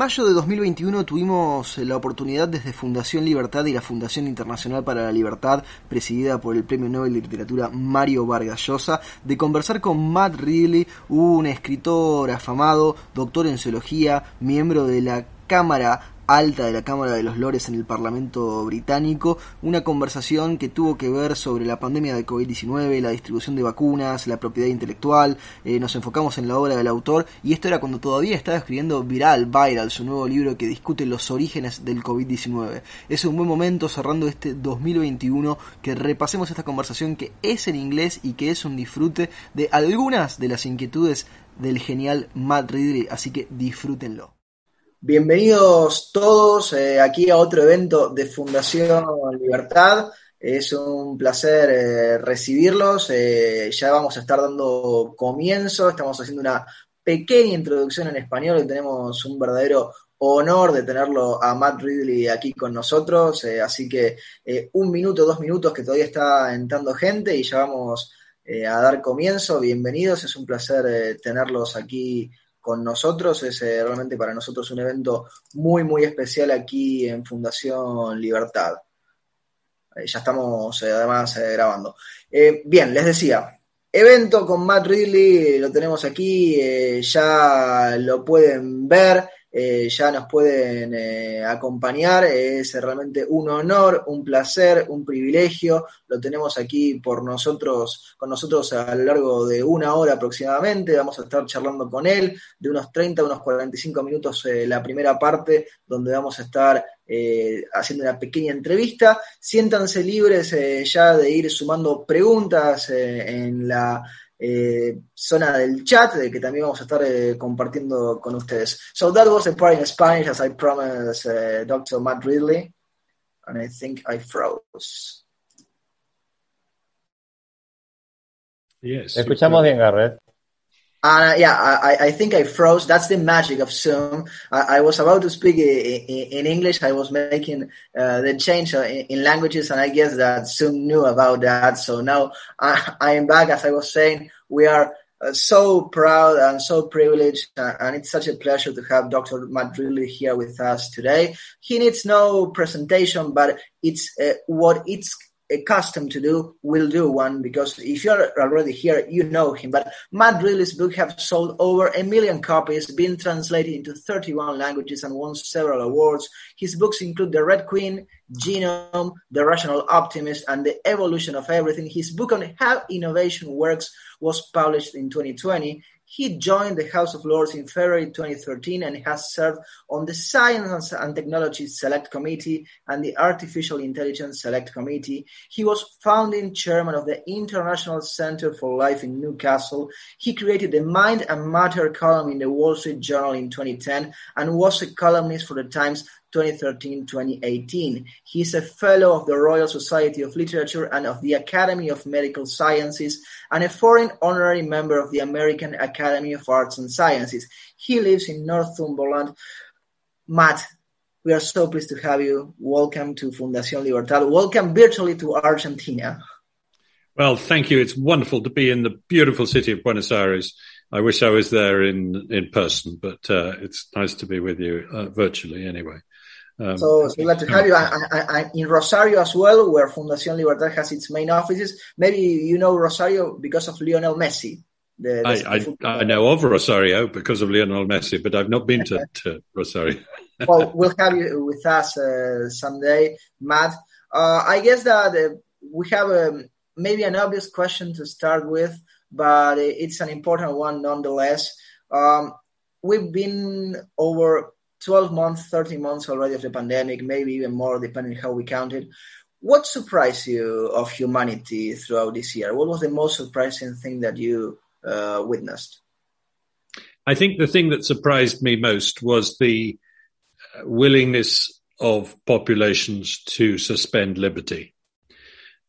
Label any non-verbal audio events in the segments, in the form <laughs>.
Mayo de 2021 tuvimos la oportunidad desde Fundación Libertad y la Fundación Internacional para la Libertad, presidida por el Premio Nobel de Literatura Mario Vargas Llosa, de conversar con Matt Ridley, un escritor afamado, doctor en zoología, miembro de la Cámara alta de la Cámara de los Lores en el Parlamento británico, una conversación que tuvo que ver sobre la pandemia de COVID-19, la distribución de vacunas, la propiedad intelectual, eh, nos enfocamos en la obra del autor y esto era cuando todavía estaba escribiendo Viral, Viral, su nuevo libro que discute los orígenes del COVID-19. Es un buen momento cerrando este 2021 que repasemos esta conversación que es en inglés y que es un disfrute de algunas de las inquietudes del genial Matt Ridley, así que disfrútenlo. Bienvenidos todos eh, aquí a otro evento de Fundación Libertad. Es un placer eh, recibirlos. Eh, ya vamos a estar dando comienzo. Estamos haciendo una pequeña introducción en español y tenemos un verdadero honor de tenerlo a Matt Ridley aquí con nosotros. así que un minuto, dos minutos que todavía está entrando gente y ya vamos a dar comienzo. Bienvenidos. Es un placer tenerlos aquí con nosotros. Es eh, realmente para nosotros un evento muy, muy especial aquí en Fundación Libertad. Eh, ya estamos eh, además grabando. bien, les decía, evento con Matt Ridley, lo tenemos aquí, ya lo pueden ver. Eh, ya nos pueden eh, acompañar. Es realmente un honor, un placer, un privilegio. Lo tenemos aquí por nosotros, con nosotros a lo largo de una hora aproximadamente. Vamos a estar charlando con él de unos 30 a unos 45 minutos eh, la primera parte, donde vamos a estar haciendo una pequeña entrevista. Siéntanse libres ya de ir sumando preguntas en la eh, zona del chat, de que también vamos a estar eh, compartiendo con ustedes. So that was the part in Spanish, as I promised uh, Dr. Matt Ridley, and I think I froze. Yes. Escuchamos bien, Garrett. Uh, yeah, I, I think I froze. That's the magic of Zoom. I, I was about to speak in, in English. I was making uh, the change uh, in, in, languages, and I guess that Zoom knew about that. So now I, <laughs> I am back. As I was saying, we are uh, so proud and so privileged, uh, and it's such a pleasure to have Dr. Matt here with us today. He needs no presentation, but it's uh, what it's accustomed to do will do one because if you're already here, you know him. But Matt book have sold over a million copies, been translated into 31 languages, and won several awards. His books include The Red Queen, Genome, The Rational Optimist, and The Evolution of Everything. His book on how innovation works was published in 2020. He joined the House of Lords in February 2013 and has served on the Science and Technology Select Committee and the Artificial Intelligence Select Committee. He was founding chairman of the International Center for Life in Newcastle. He created the Mind and Matter column in the Wall Street Journal in 2010 and was a columnist for the Times 2013-2018. He is a Fellow of the Royal Society of Literature and of the Academy of Medical Sciences and a foreign honorary member of the American Academy of Arts and Sciences. He lives in Northumberland. Matt, we are so pleased to have you. Welcome to Fundación Libertad. Welcome virtually to Argentina. Well, thank you. It's wonderful to be in the beautiful city of Buenos Aires. I wish I was there in in person, but uh, it's nice to be with you uh, virtually anyway. Um, so, so glad to have you. I, I, I, in Rosario as well, where Fundación Libertad has its main offices. Maybe you know Rosario because of Lionel Messi. The, the I, I, know of Rosario because of Lionel Messi, but I've not been to, <laughs> to Rosario. well, we'll have you with us uh, someday, Matt. Uh, I guess that uh, we have um, maybe an obvious question to start with, but it's an important one nonetheless. Um, we've been over 12 months, 13 months already of the pandemic, maybe even more, depending how we count it. What surprised you of humanity throughout this year? What was the most surprising thing that you uh, witnessed? I think the thing that surprised me most was the willingness of populations to suspend liberty.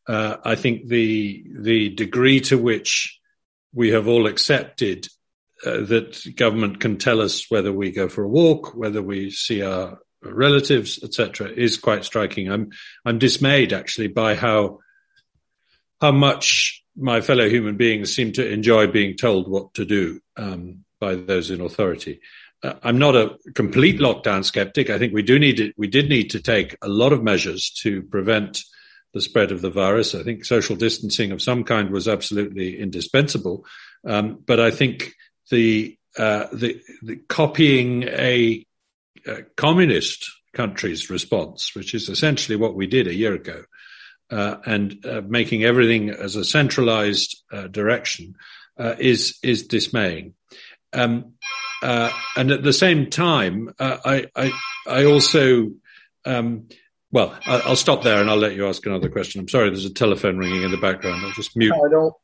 Uh, I think the the degree to which we have all accepted uh, that government can tell us whether we go for a walk, whether we see our relatives, etc., is quite striking. I'm I'm dismayed actually by how how much my fellow human beings seem to enjoy being told what to do um, by those in authority. Uh, I'm not a complete lockdown skeptic. I think we do need to, we did need to take a lot of measures to prevent the spread of the virus. I think social distancing of some kind was absolutely indispensable. Um, but I think the, uh, the, the copying a, a, communist country's response, which is essentially what we did a year ago, uh, and uh, making everything as a centralized uh, direction uh, is is dismaying. Um, uh, and at the same time, I, I I also um, well, I'll stop there and I'll let you ask another question. I'm sorry, there's a telephone ringing in the background. I'll just mute. No, don't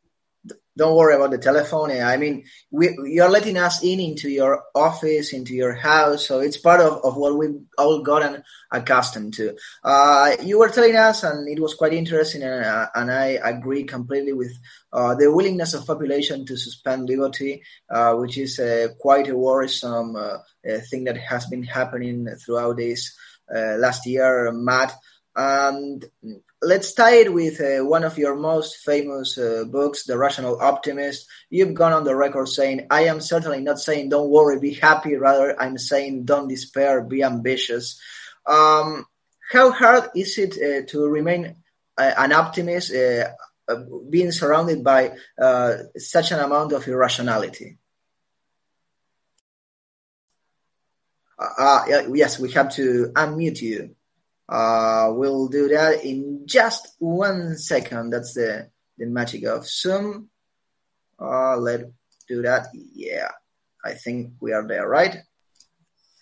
don't worry about the telephone. I mean, we, you're letting us in into your office, into your house, so it's part of, of what we've all gotten accustomed to. Uh, you were telling us, and it was quite interesting, and, uh, and I agree completely with uh, the willingness of population to suspend liberty, uh, which is uh, quite a worrisome uh, thing that has been happening throughout this last year, Matt. And let's tie it with uh, one of your most famous uh, books, The Rational Optimist. You've gone on the record saying, I am certainly not saying don't worry, be happy. Rather, I'm saying don't despair, be ambitious. Um, how hard is it uh, to remain uh, an optimist, uh, uh, being surrounded by such an amount of irrationality? yes, we have to unmute you. Uh, we'll do that in just one second. That's the, the magic of Zoom. Uh, let's do that. Yeah, I think we are there, right?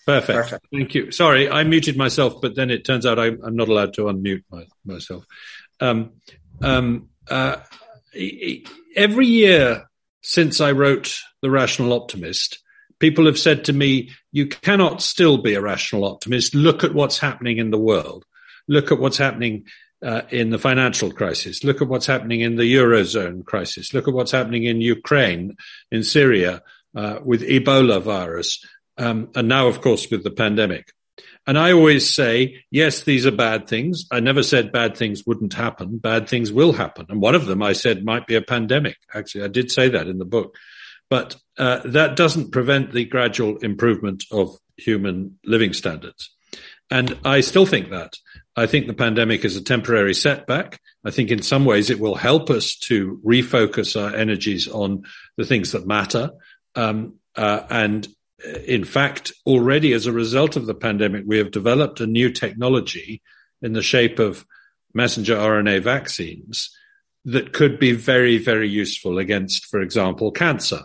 Perfect. Perfect. Thank you. Sorry, I muted myself, but then it turns out I, am not allowed to unmute my, myself. Um, um, uh, every year since I wrote The Rational Optimist, people have said to me, you cannot still be a rational optimist. Look at what's happening in the world. Look at what's happening uh, in the financial crisis. Look at what's happening in the Eurozone crisis. Look at what's happening in Ukraine, in Syria, uh, with Ebola virus. Um, and now, of course, with the pandemic. And I always say, yes, these are bad things. I never said bad things wouldn't happen. Bad things will happen. And one of them I said might be a pandemic. Actually, I did say that in the book. But uh, that doesn't prevent the gradual improvement of human living standards. And I still think that. I think the pandemic is a temporary setback. I think in some ways it will help us to refocus our energies on the things that matter. Um, uh, and uh, in fact, already as a result of the pandemic, we have developed a new technology in the shape of messenger RNA vaccines that could be very, very useful against, for example, cancer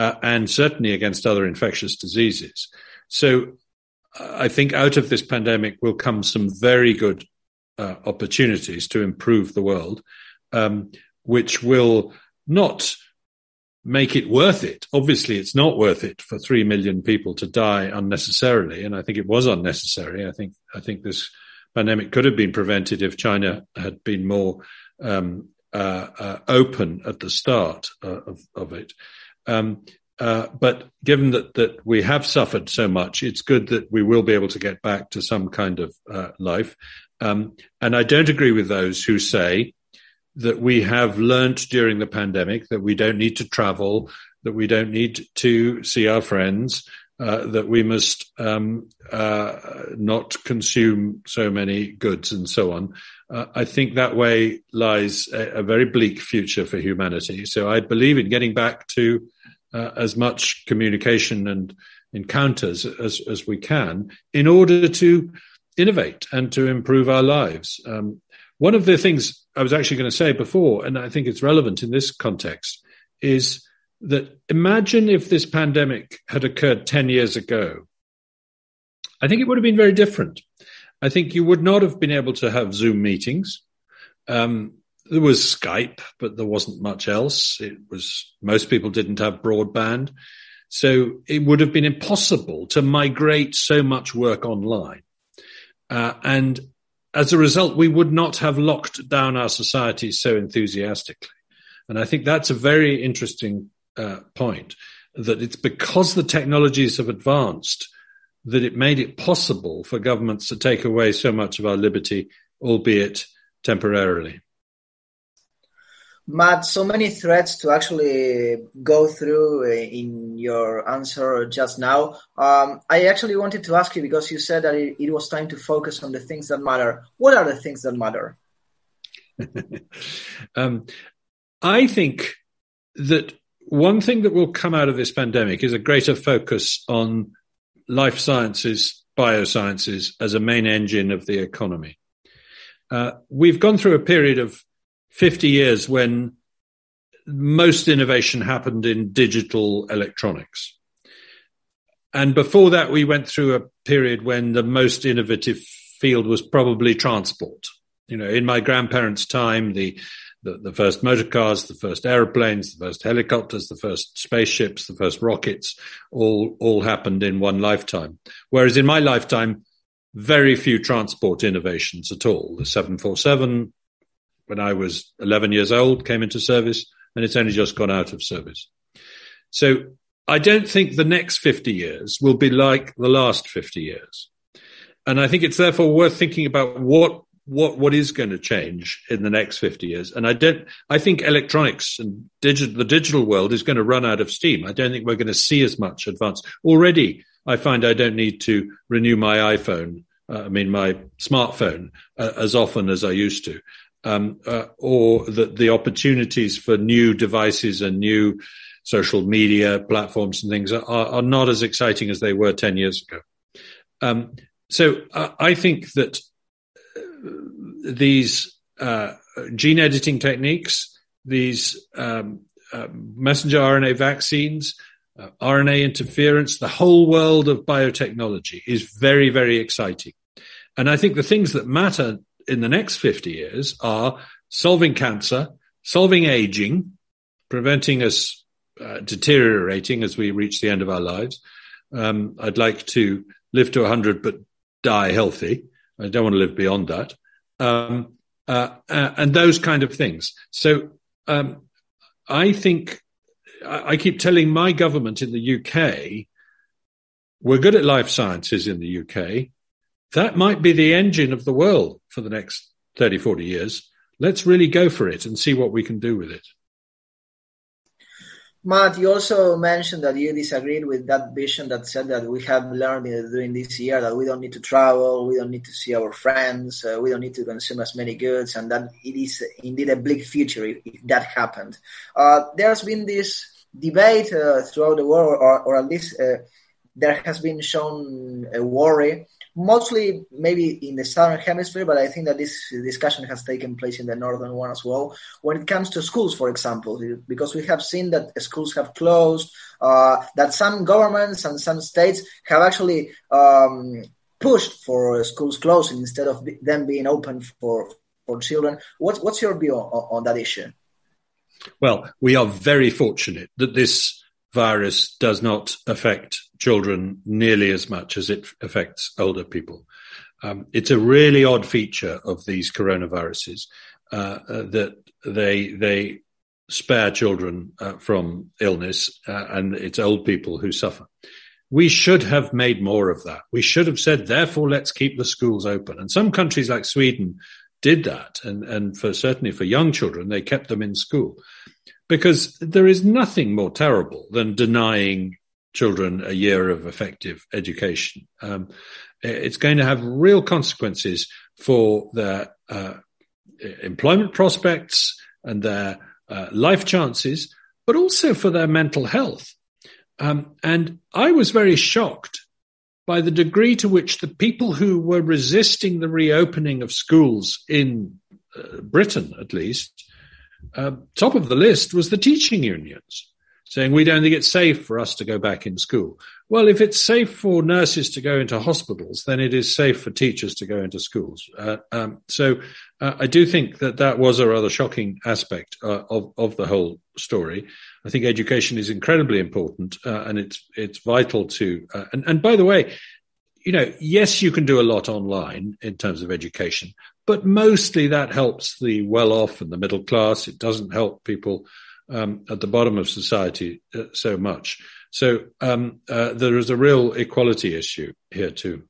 uh, and certainly against other infectious diseases. So I think out of this pandemic will come some very good uh, opportunities to improve the world, um, which will not make it worth it. Obviously, it's not worth it for three million people to die unnecessarily, and I think it was unnecessary. I think I think this pandemic could have been prevented if China had been more um, uh, uh, open at the start uh, of, of it. Um, uh, but given that, that we have suffered so much, it's good that we will be able to get back to some kind of uh, life. Um, and I don't agree with those who say that we have learnt during the pandemic that we don't need to travel, that we don't need to see our friends, uh, that we must um, uh, not consume so many goods and so on. Uh, I think that way lies a, a, very bleak future for humanity. So I believe in getting back to uh, as much communication and encounters as, as we can in order to innovate and to improve our lives. Um, one of the things I was actually going to say before, and I think it's relevant in this context, is that imagine if this pandemic had occurred 10 years ago. I think it would have been very different. I think you would not have been able to have Zoom meetings. Um, there was Skype, but there wasn't much else. It was most people didn't have broadband. So it would have been impossible to migrate so much work online. Uh, and as a result, we would not have locked down our societies so enthusiastically. And I think that's a very interesting uh, point. that it's because the technologies have advanced that it made it possible for governments to take away so much of our liberty, albeit temporarily. Matt, so many threads to actually go through uh, in your answer just now. Um, I actually wanted to ask you because you said that it, it, was time to focus on the things that matter. What are the things that matter? <laughs> um, I think that one thing that will come out of this pandemic is a greater focus on life sciences, biosciences as a main engine of the economy. Uh, we've gone through a period of 50 years when most innovation happened in digital electronics. And before that, we went through a period when the most innovative field was probably transport. You know, in my grandparents' time, the the, the first motor cars, the first aeroplanes, the first helicopters, the first spaceships, the first rockets, all, all happened in one lifetime. Whereas in my lifetime, very few transport innovations at all. The 747, when I was 11 years old, came into service and it's only just gone out of service. So I don't think the next 50 years will be like the last 50 years. And I think it's therefore worth thinking about what what what is going to change in the next 50 years? And i don't i think electronics and digital the digital world is going to run out of steam. I don't think we're going to see as much advance. Already i find i don't need to renew my iphone uh, i mean my smartphone uh, as often as i used to. Um, uh, or that the opportunities for new devices and new social media platforms and things are, are not as exciting as they were 10 years ago. Um, so uh, i think that these uh, gene editing techniques, these um, uh, messenger RNA vaccines, uh, RNA interference, the whole world of biotechnology is very, very exciting. And I think the things that matter in the next 50 years are solving cancer, solving aging, preventing us uh, deteriorating as we reach the end of our lives. Um, I'd like to live to 100 but die healthy. I don't want to live beyond that um, uh, uh, and those kind of things. So um, I think I, I keep telling my government in the UK, we're good at life sciences in the UK. That might be the engine of the world for the next 30, 40 years. Let's really go for it and see what we can do with it. Matt, you also mentioned that you disagreed with that vision that said that we have learned during this year that we don't need to travel, we don't need to see our friends, uh, we don't need to consume as many goods, and that it is indeed a bleak future if, if that happened. Uh, there's been this debate uh, throughout the world, or, or at least uh, there has been shown a worry mostly maybe in the southern hemisphere, but I think that this discussion has taken place in the northern one as well. When it comes to schools, for example, because we have seen that schools have closed, uh, that some governments and some states have actually um, pushed for schools closing instead of them being open for for children. What's what's your view on, on that issue? Well, we are very fortunate that this virus does not affect children nearly as much as it affects older people. Um, it's a really odd feature of these coronaviruses uh, uh, that they they spare children uh, from illness, uh, and it's old people who suffer. We should have made more of that. We should have said, therefore, let's keep the schools open. And some countries like Sweden did that, and and for certainly for young children, they kept them in school because there is nothing more terrible than denying children a year of effective education. Um, it's going to have real consequences for their uh, employment prospects and their uh, life chances, but also for their mental health. Um, and I was very shocked by the degree to which the people who were resisting the reopening of schools in uh, Britain, at least, uh, top of the list was the teaching unions saying we don't think it's safe for us to go back in school. Well, if it's safe for nurses to go into hospitals, then it is safe for teachers to go into schools. Uh, um, so uh, I do think that that was a rather shocking aspect uh, of of the whole story. I think education is incredibly important, uh, and it's it's vital to. Uh, and, and by the way, you know, yes, you can do a lot online in terms of education, but mostly that helps the well off and the middle class. It doesn't help people um, at the bottom of society uh, so much. So um, uh, there is a real equality issue here too.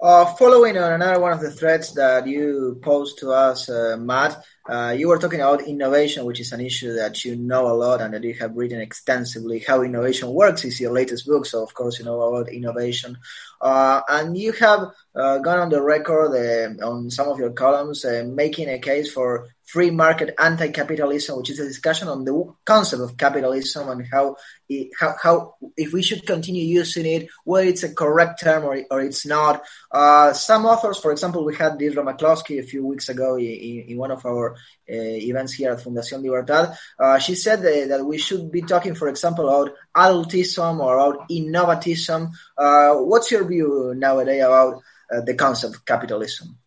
Uh, following on another one of the threads that you posed to us, uh, Matt, uh, you were talking about innovation, which is an issue that you know a lot and that you have written extensively. How innovation works is your latest book, so of course you know about innovation. Uh, and you have uh, gone on the record uh, on some of your columns uh, making a case for free market anti-capitalism, which is a discussion on the concept of capitalism and how, it, how, how if we should continue using it, whether it's a correct term or, or it's not. Uh, some authors, for example, we had Deirdre McCloskey a few weeks ago in, in one of our events here at Fundación Libertad. Uh, she said that, that, we should be talking, for example, about adultism or about innovativism. what's your view nowadays about uh, the concept of capitalism.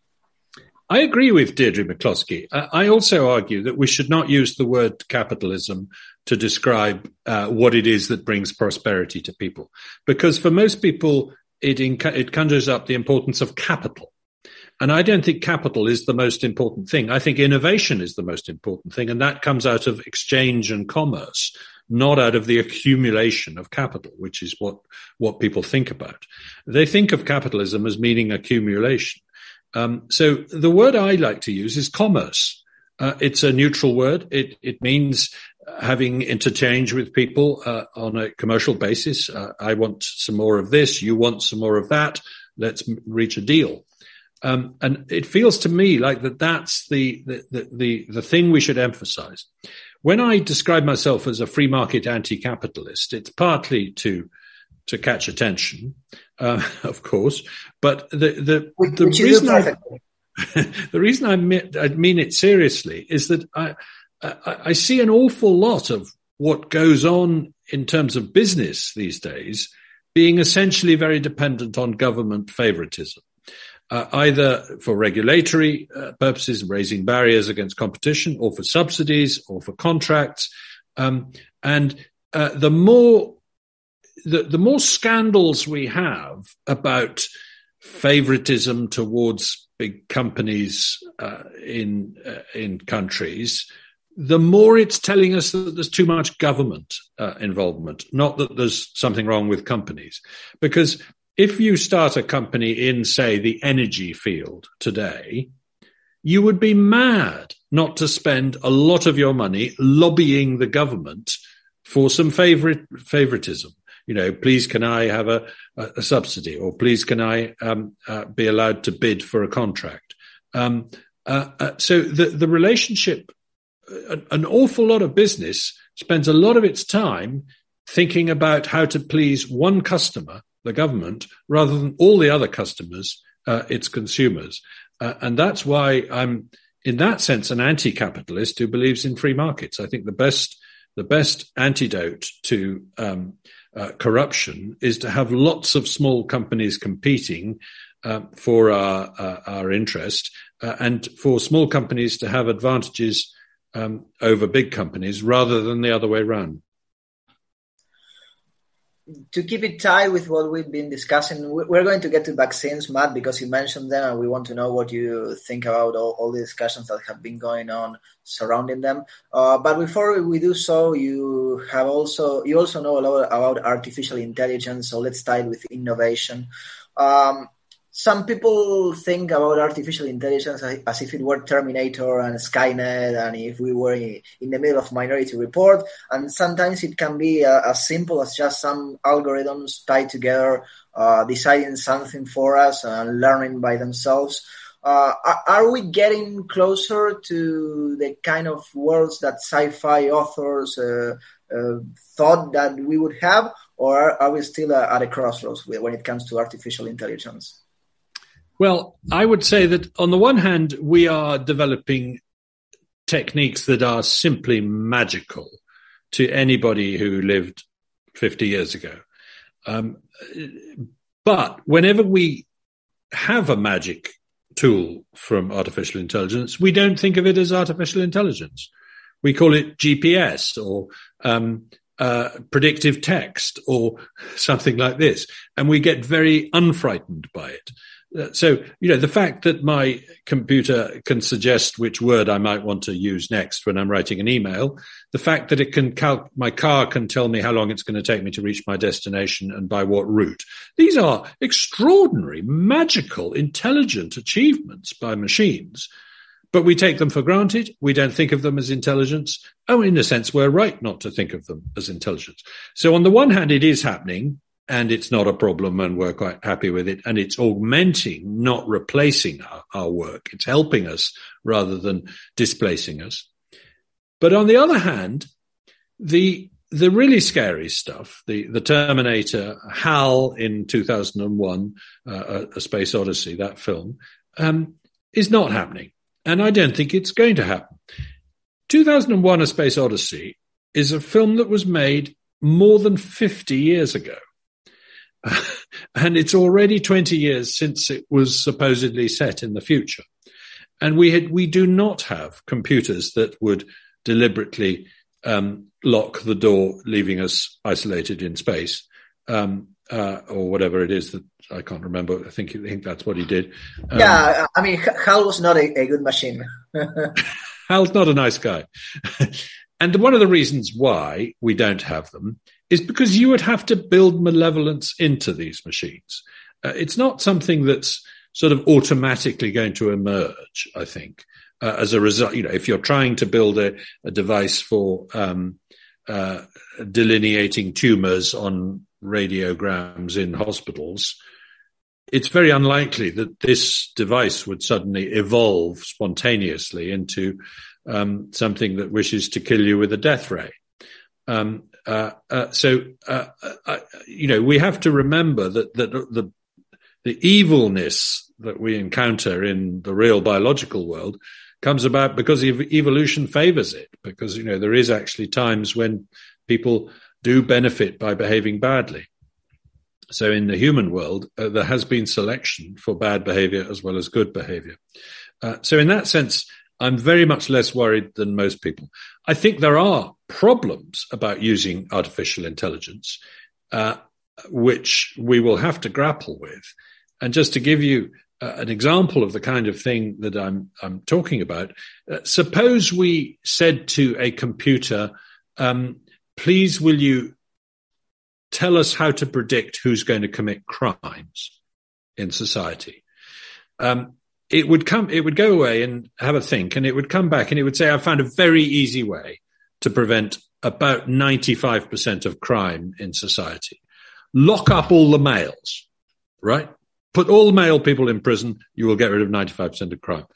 I agree with Deirdre McCloskey. I also argue that we should not use the word capitalism to describe uh, what it is that brings prosperity to people, because for most people, it, it conjures up the importance of capital. And I don't think capital is the most important thing. I think innovation is the most important thing, and that comes out of exchange and commerce not out of the accumulation of capital, which is what, what people think about. They think of capitalism as meaning accumulation. Um, so the word I like to use is commerce. Uh, it's a neutral word. It, it means having interchange with people uh, on a commercial basis. Uh, I want some more of this. You want some more of that. Let's reach a deal. Um, and it feels to me like that that's the, the, the, the, thing we should emphasize. When I describe myself as a free market anti-capitalist, it's partly to to catch attention, uh, <laughs> of course, but the the, <laughs> the reason I, the reason I mean, I mean it seriously is that I, I I see an awful lot of what goes on in terms of business these days being essentially very dependent on government favoritism uh, either for regulatory uh, purposes, raising barriers against competition, or for subsidies, or for contracts. Um, and uh, the more the, the more scandals we have about favoritism towards big companies uh, in uh, in countries, the more it's telling us that there's too much government uh, involvement, not that there's something wrong with companies. Because if you start a company in, say, the energy field today, you would be mad not to spend a lot of your money lobbying the government for some favorite favoritism. You know, please can I have a, a subsidy, or please can I um, uh, be allowed to bid for a contract? Um, uh, uh, so the the relationship, an, an awful lot of business spends a lot of its time thinking about how to please one customer the government rather than all the other customers, uh, its consumers. Uh, and that's why I'm, in that sense, an anti-capitalist who believes in free markets. I think the best, the best antidote to um, uh, corruption is to have lots of small companies competing uh, for our uh, our interest, uh, and for small companies to have advantages um, over big companies rather than the other way around to keep it tied with what we've been discussing, we're going to get to vaccines, Matt, because you mentioned them, and we want to know what you think about all, all the discussions that have been going on surrounding them. Uh, but before we do so, you have also you also know a lot about artificial intelligence. So let's tie it with innovation. Um, some people think about artificial intelligence as if it were Terminator and Skynet, and if we were in, the middle of Minority Report. And sometimes it can be uh, as simple as just some algorithms tied together, uh, deciding something for us and learning by themselves. Uh, are we getting closer to the kind of worlds that sci-fi authors uh, uh, thought that we would have, or are we still at a crossroads when it comes to artificial intelligence? Well, I would say that on the one hand, we are developing techniques that are simply magical to anybody who lived 50 years ago. Um, but whenever we have a magic tool from artificial intelligence, we don't think of it as artificial intelligence. We call it GPS or um, uh, predictive text or <laughs> something like this. And we get very unfrightened by it. Uh, so, you know, the fact that my computer can suggest which word I might want to use next when I'm writing an email, the fact that it can cal- my car can tell me how long it's going to take me to reach my destination and by what route. These are extraordinary, magical, intelligent achievements by machines. But we take them for granted. We don't think of them as intelligence. Oh, in a sense, we're right not to think of them as intelligence. So on the one hand, it is happening and it's not a problem and we're quite happy with it. And it's augmenting, not replacing our, our work. It's helping us rather than displacing us. But on the other hand, the the really scary stuff, the, the Terminator, HAL in 2001, uh, a, Space Odyssey, that film, um, is not happening. And I don't think it's going to happen. 2001, A Space Odyssey is a film that was made more than 50 years ago. <laughs> and it's already 20 years since it was supposedly set in the future. And we had, we do not have computers that would deliberately um, lock the door, leaving us isolated in space, um, uh, or whatever it is that I can't remember. I think I think that's what he did. Um, yeah, I mean, Hal was not a, a good machine. <laughs> Hal's not a nice guy, <laughs> and one of the reasons why we don't have them is because you would have to build malevolence into these machines. Uh, it's not something that's sort of automatically going to emerge, I think, uh, as a result. You know, if you're trying to build a, a device for um, uh, delineating tumors on radiograms in hospitals, it's very unlikely that this device would suddenly evolve spontaneously into um, something that wishes to kill you with a death ray. Um, uh, uh, so, uh, uh, you know, we have to remember that, that the, the evilness that we encounter in the real biological world comes about because evolution favors it, because, you know, there is actually times when people do benefit by behaving badly. So in the human world, uh, there has been selection for bad behavior as well as good behavior. Uh, so in that sense, I'm very much less worried than most people. I think there are problems about using artificial intelligence, uh, which we will have to grapple with. And just to give you uh, an example of the kind of thing that I'm, I'm talking about, uh, suppose we said to a computer, um, please will you tell us how to predict who's going to commit crimes in society? Um, it would come, it would go away and have a think and it would come back and it would say, I found a very easy way to prevent about 95% of crime in society. Lock up all the males, right? Put all male people in prison. You will get rid of 95% of crime.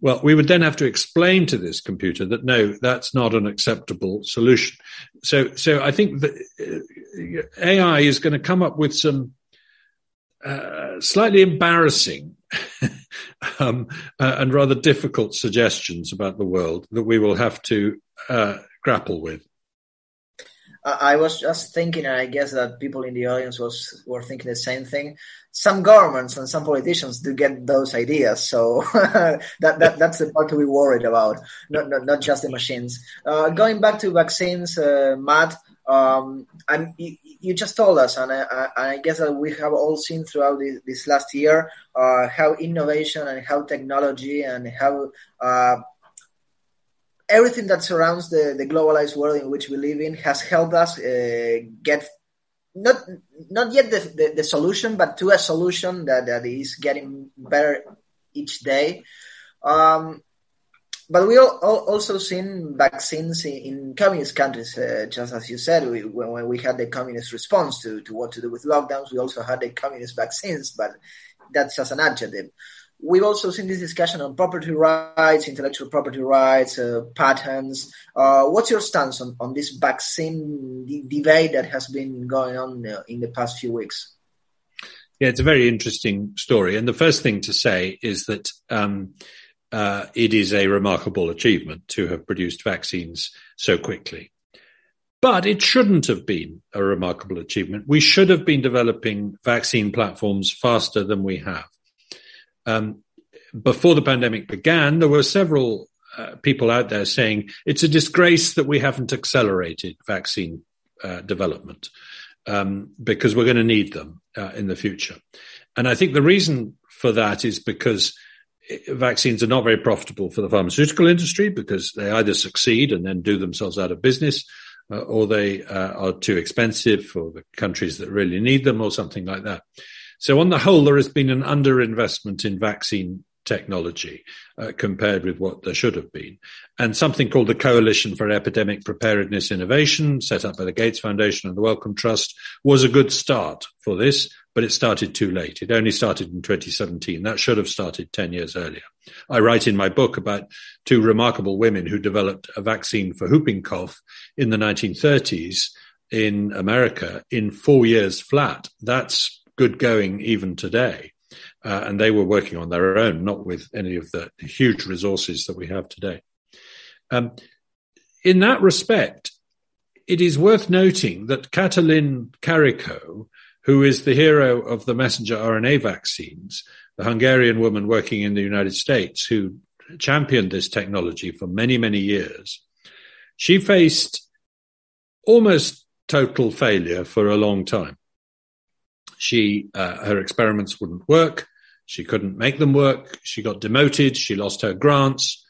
Well, we would then have to explain to this computer that no, that's not an acceptable solution. So, so I think that uh, AI is going to come up with some uh, slightly embarrassing <laughs> um, uh, and rather difficult suggestions about the world that we will have to uh, grapple with. I was just thinking, and I guess that people in the audience was were thinking the same thing. Some governments and some politicians do get those ideas, so <laughs> that, that that's the part to be worried about, not not, not just the machines. Uh, going back to vaccines, uh, Matt, um, and you, you, just told us, and I, I, guess that we have all seen throughout this, this last year uh, how innovation and how technology and how uh, everything that surrounds the, the globalized world in which we live in has helped us uh, get not not yet the, the, the, solution, but to a solution that, that is getting better each day. Um, but we all, also seen vaccines in, in communist countries, uh, just as you said. We, when, when, we had the communist response to, to what to do with lockdowns, we also had the communist vaccines, but that's just an adjective. We've also seen this discussion on property rights, intellectual property rights, uh, patents. Uh, what's your stance on, on this vaccine debate that has been going on uh, in the past few weeks? Yeah, it's a very interesting story. And the first thing to say is that um, uh, it is a remarkable achievement to have produced vaccines so quickly. But it shouldn't have been a remarkable achievement. We should have been developing vaccine platforms faster than we have. Um, before the pandemic began, there were several uh, people out there saying it's a disgrace that we haven't accelerated vaccine uh, development um, because we're going to need them uh, in the future. And I think the reason for that is because vaccines are not very profitable for the pharmaceutical industry because they either succeed and then do themselves out of business, uh, or they uh, are too expensive for the countries that really need them, or something like that. So, on the whole, there has been an underinvestment in vaccine technology uh, compared with what there should have been. And something called the Coalition for Epidemic Preparedness Innovation, set up by the Gates Foundation and the Wellcome Trust, was a good start for this but it started too late. It only started in 2017. That should have started 10 years earlier. I write in my book about two remarkable women who developed a vaccine for whooping cough in the 1930s in America in four years flat. That's good going even today. Uh, and they were working on their own, not with any of the huge resources that we have today. Um, in that respect, it is worth noting that Katalin Karikó who is the hero of the messenger RNA vaccines, the Hungarian woman working in the United States who championed this technology for many, many years. She faced almost total failure for a long time. She, uh, her experiments wouldn't work. She couldn't make them work. She got demoted. She lost her grants.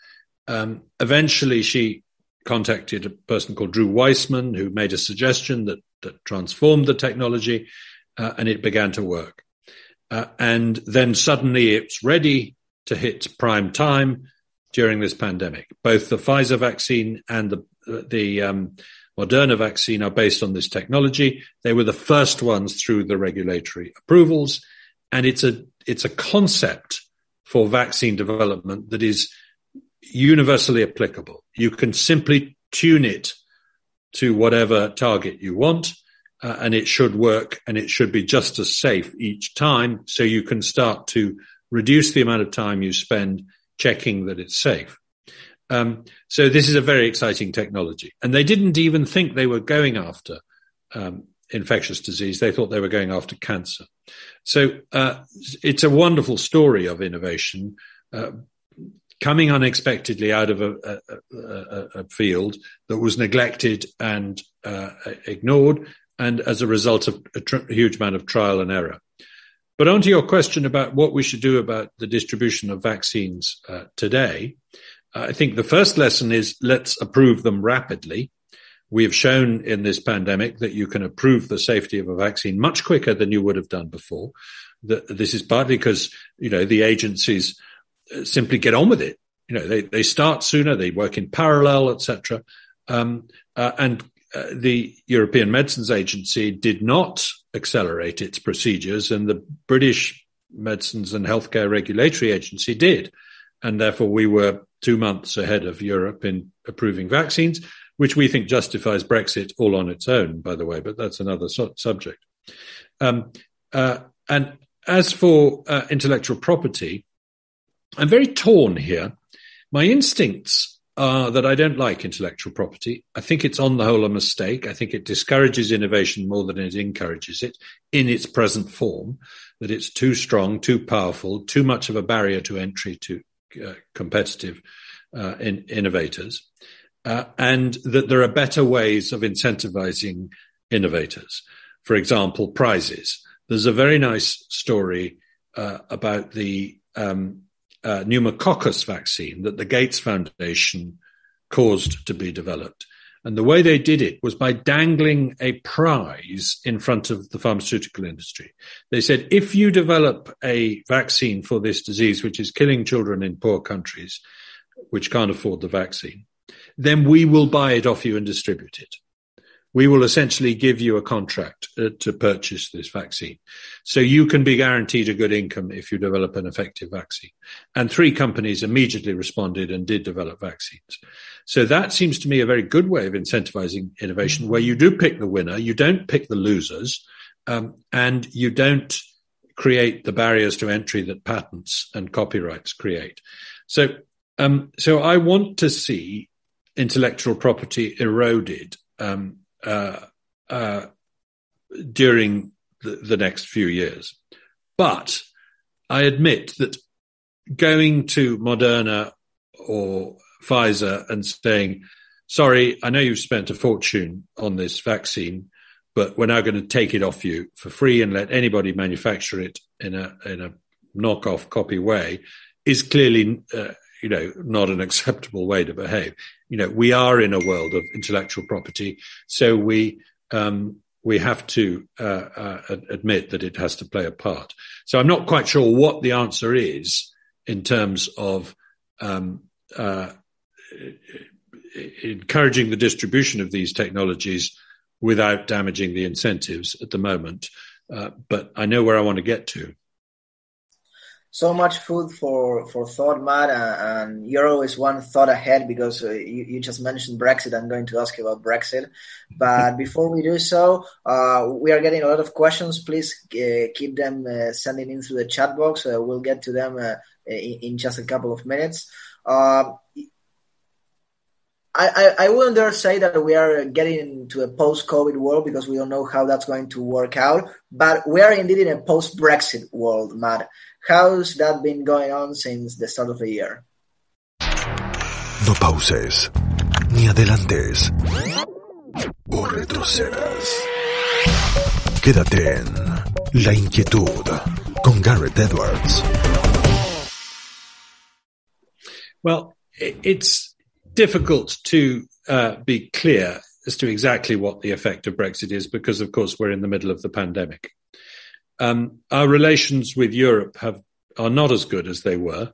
Um, eventually, she contacted a person called Drew Weissman, who made a suggestion that, that transformed the technology uh, and it began to work. Uh, and then suddenly it's ready to hit prime time during this pandemic. Both the Pfizer vaccine and the the um, Moderna vaccine are based on this technology. They were the first ones through the regulatory approvals, and it's a it's a concept for vaccine development that is universally applicable. You can simply tune it to whatever target you want uh, and it should work and it should be just as safe each time. So you can start to reduce the amount of time you spend checking that it's safe. Um, so this is a very exciting technology. And they didn't even think they were going after um, infectious disease. They thought they were going after cancer. So uh, it's a wonderful story of innovation. Uh, coming unexpectedly out of a, a, a, a, field that was neglected and uh, ignored, and as a result of a, tr- huge amount of trial and error. But on to your question about what we should do about the distribution of vaccines uh, today, I think the first lesson is let's approve them rapidly. We have shown in this pandemic that you can approve the safety of a vaccine much quicker than you would have done before. This is partly because you know the agencies uh, simply get on with it. You know they they start sooner, they work in parallel, etc. Um, uh, and uh, the European Medicines Agency did not accelerate its procedures, and the British Medicines and Healthcare Regulatory Agency did. And therefore, we were two months ahead of Europe in approving vaccines, which we think justifies Brexit all on its own, by the way, but that's another su- subject. Um, uh, and as for uh, intellectual property, I'm very torn here. My instincts are that I don't like intellectual property. I think it's on the whole a mistake. I think it discourages innovation more than it encourages it in its present form, that it's too strong, too powerful, too much of a barrier to entry to uh, competitive uh, in, innovators, uh, and that there are better ways of incentivizing innovators. For example, prizes. There's a very nice story uh, about the um, pneumococcus vaccine that the Gates Foundation caused to be developed. And the way they did it was by dangling a prize in front of the pharmaceutical industry. They said, if you develop a vaccine for this disease, which is killing children in poor countries, which can't afford the vaccine, then we will buy it off you and distribute it we will essentially give you a contract uh, to purchase this vaccine. So you can be guaranteed a good income if you develop an effective vaccine. And three companies immediately responded and did develop vaccines. So that seems to me a very good way of incentivizing innovation where you do pick the winner, you don't pick the losers, um, and you don't create the barriers to entry that patents and copyrights create. So, um, so I want to see intellectual property eroded um, during the, the next few years. But I admit that going to Moderna or Pfizer and saying, sorry, I know you've spent a fortune on this vaccine, but we're now going to take it off you for free and let anybody manufacture it in a in a knockoff copy way is clearly, uh, you know, not an acceptable way to behave. You know, we are in a world of intellectual property, so we um, we have to uh, uh, admit that it has to play a part. So I'm not quite sure what the answer is in terms of um, uh, encouraging the distribution of these technologies without damaging the incentives at the moment. Uh, but I know where I want to get to so much food for for thought, Matt, and you're always one thought ahead because uh, you, you, just mentioned Brexit. I'm going to ask you about Brexit, but before we do so, uh, we are getting a lot of questions. Please uh, keep them uh, sending in through the chat box. Uh, we'll get to them uh, in, in, just a couple of minutes. I, I, I wouldn't dare say that we are getting into a post-COVID world because we don't know how that's going to work out. But we are indeed in a post-Brexit world, Matt. How's that been going on since the start of the year? No pauses, ni adelantes, o retrocedas. Quédate en La Inquietud con Garret Edwards. Well, it's difficult to uh, be clear as to exactly what the effect of Brexit is because, of course, we're in the middle of the pandemic. Um, our relations with Europe have are not as good as they were.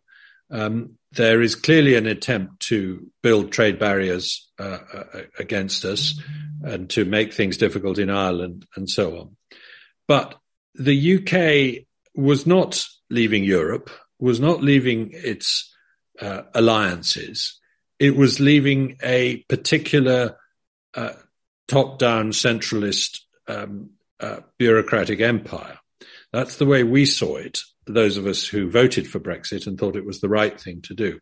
Um, there is clearly an attempt to build trade barriers uh, uh, against us and to make things difficult in Ireland and so on. But the UK was not leaving Europe, was not leaving its uh, alliances. It was leaving a particular uh, top-down centralist um, uh, bureaucratic empire. That's the way we saw it, those of us who voted for Brexit and thought it was the right thing to do.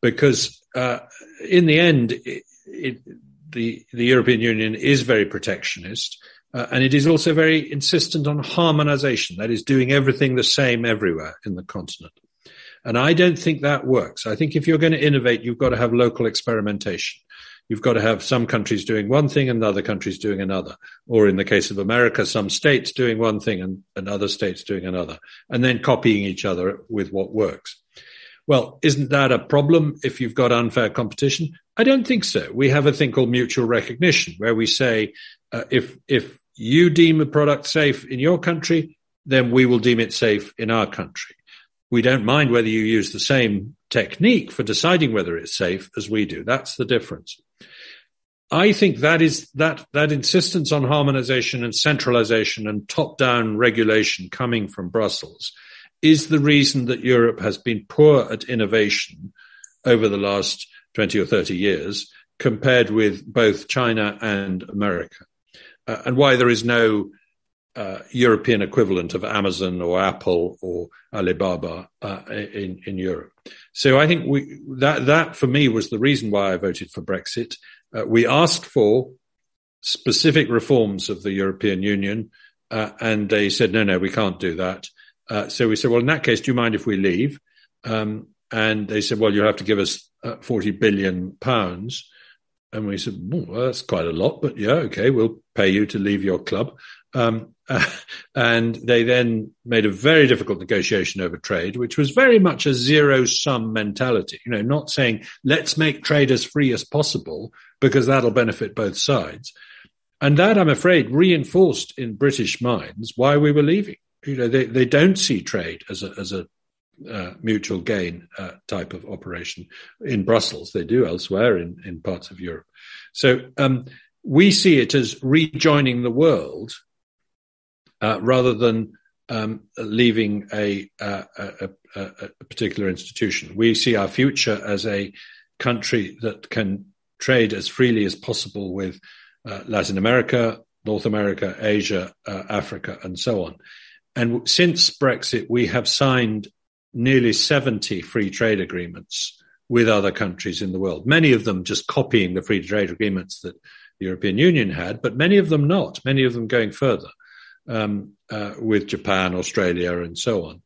Because uh, in the end, it, it, the, the European Union is very protectionist. Uh, and it is also very insistent on harmonization. That is doing everything the same everywhere in the continent. And I don't think that works. I think if you're going to innovate, you've got to have local experimentation you've got to have some countries doing one thing and other countries doing another. Or in the case of America, some states doing one thing and, and other states doing another, and then copying each other with what works. Well, isn't that a problem if you've got unfair competition? I don't think so. We have a thing called mutual recognition where we say, uh, if, if you deem a product safe in your country, then we will deem it safe in our country. We don't mind whether you use the same technique for deciding whether it's safe as we do. That's the difference. I think that is that that insistence on harmonization and centralization and top-down regulation coming from Brussels is the reason that Europe has been poor at innovation over the last 20 or 30 years compared with both China and America. Uh, and why there is no uh, European equivalent of Amazon or Apple or Alibaba uh, in in Europe. So I think we, that that for me was the reason why I voted for Brexit. Uh, we asked for specific reforms of the European Union, uh, and they said, no, no, we can't do that. Uh, so we said, well, in that case, do you mind if we leave? Um, and they said, well, you'll have to give us uh, 40 billion pounds. And we said, well, that's quite a lot, but yeah, okay, we'll pay you to leave your club. Um, <laughs> uh, and they then made a very difficult negotiation over trade, which was very much a zero sum mentality. You know, not saying let's make trade as free as possible because that'll benefit both sides. And that, I'm afraid, reinforced in British minds why we were leaving. You know, they, they don't see trade as a, as a uh, mutual gain uh, type of operation in Brussels. They do elsewhere in, in parts of Europe. So um, we see it as rejoining the world uh, rather than um, leaving a, a, a, a, particular institution. We see our future as a country that can trade as freely as possible with uh, Latin America, North America, Asia, uh, Africa, and so on. And since Brexit, we have signed nearly 70 free trade agreements with other countries in the world, many of them just copying the free trade agreements that the European Union had, but many of them not, many of them going further um, uh, with Japan, Australia, and so on.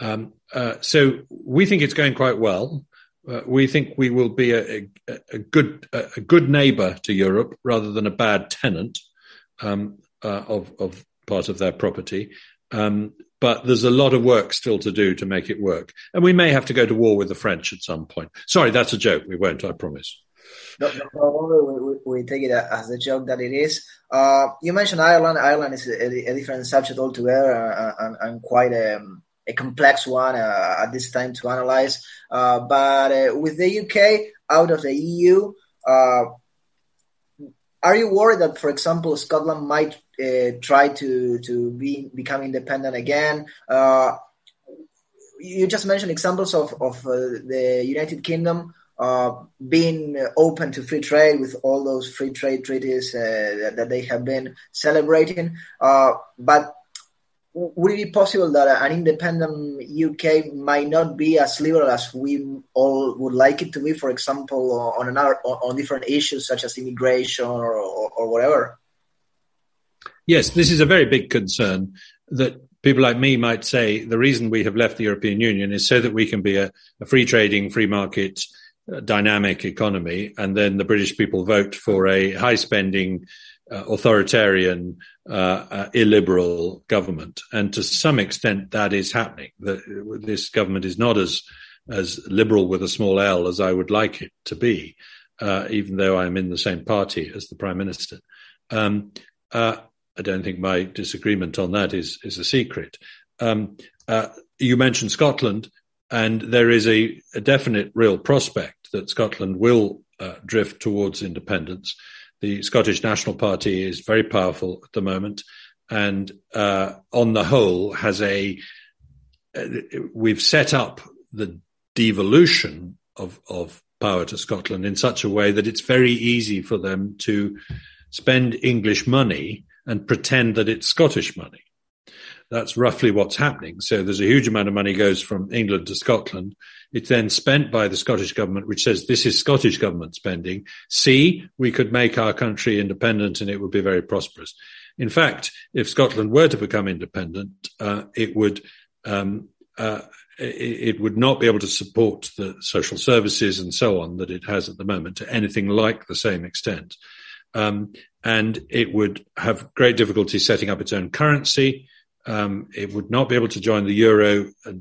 Um, uh, so we think it's going quite well. Uh, we think we will be a, a, a good a good neighbour to Europe rather than a bad tenant um, uh, of of part of their property. Um, but there's a lot of work still to do to make it work. And we may have to go to war with the French at some point. Sorry, that's a joke. We won't, I promise. No, no we, we, take it as the joke that it is. Uh, you mentioned Ireland. Ireland is a, a different subject altogether uh, and, and, quite a, a complex one uh, at this time to analyze. Uh, but uh, with the UK out of the EU, uh, are you worried that, for example, Scotland might try to to be become independent again? You just mentioned examples of of the United Kingdom uh, being open to free trade with all those free trade treaties uh, that, they have been celebrating, uh, but would it be possible that an independent UK might not be as liberal as we all would like it to be? For example, on another on different issues such as immigration or, or, or whatever. Yes, this is a very big concern that people like me might say the reason we have left the European Union is so that we can be a, a free trading, free market, dynamic economy, and then the British people vote for a high spending, uh, authoritarian, uh, uh, illiberal government. And to some extent, that is happening. The, this government is not as as liberal with a small L as I would like it to be, uh, even though I'm in the same party as the prime minister. Um, uh, I don't think my disagreement on that is is a secret. Um, you mentioned Scotland, and there is a, a definite, real prospect that Scotland will drift towards independence the Scottish National Party is very powerful at the moment, and uh, on the whole has a. Uh, we've set up the devolution of of power to Scotland in such a way that it's very easy for them to spend English money and pretend that it's Scottish money. That's roughly what's happening. So there's a huge amount of money goes from England to Scotland. It's then spent by the Scottish government, which says this is Scottish government spending. See, we could make our country independent and it would be very prosperous. In fact, if Scotland were to become independent, uh, it would um, uh, it, would not be able to support the social services and so on that it has at the moment to anything like the same extent. Um, and it would have great difficulty setting up its own currency. Um, it would not be able to join the euro uh,